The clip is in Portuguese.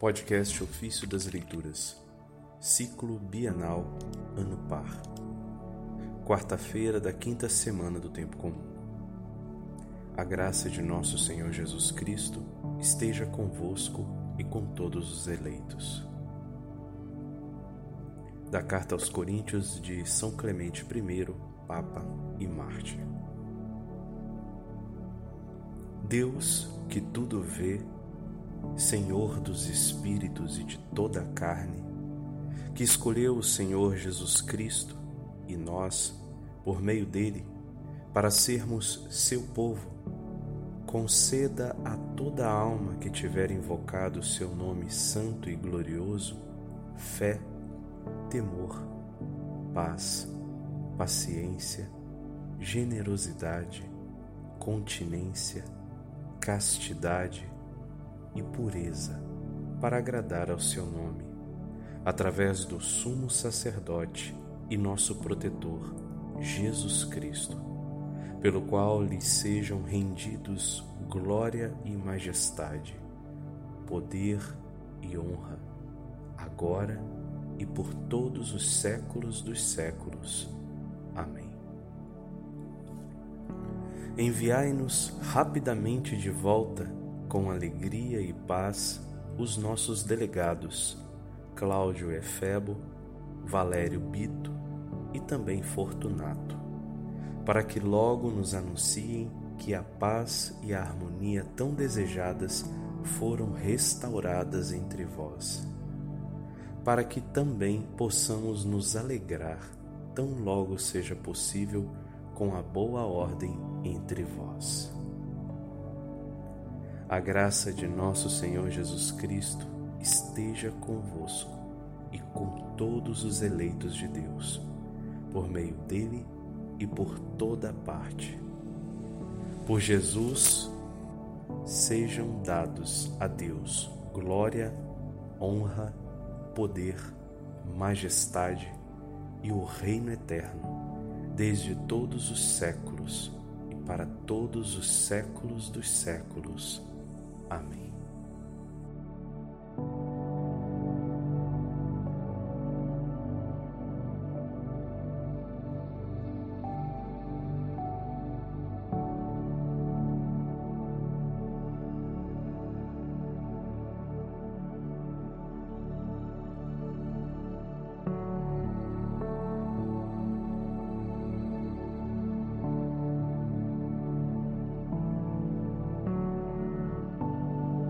Podcast Ofício das Leituras, Ciclo Bienal, Ano Par. Quarta-feira da quinta semana do Tempo Comum. A graça de nosso Senhor Jesus Cristo esteja convosco e com todos os eleitos. Da Carta aos Coríntios de São Clemente I, Papa e Mártir. Deus, que tudo vê, Senhor dos espíritos e de toda a carne, que escolheu o Senhor Jesus Cristo e nós, por meio dele, para sermos seu povo, conceda a toda alma que tiver invocado o seu nome santo e glorioso fé, temor, paz, paciência, generosidade, continência, castidade e pureza para agradar ao seu nome, através do sumo sacerdote e nosso protetor, Jesus Cristo, pelo qual lhe sejam rendidos glória e majestade, poder e honra, agora e por todos os séculos dos séculos. Amém. Enviai-nos rapidamente de volta, com alegria e paz, os nossos delegados, Cláudio Efebo, Valério Bito e também Fortunato, para que logo nos anunciem que a paz e a harmonia tão desejadas foram restauradas entre vós, para que também possamos nos alegrar, tão logo seja possível, com a boa ordem entre vós. A graça de nosso Senhor Jesus Cristo esteja convosco e com todos os eleitos de Deus, por meio dele e por toda parte. Por Jesus, sejam dados a Deus glória, honra, poder, majestade e o reino eterno desde todos os séculos e para todos os séculos dos séculos. Amém.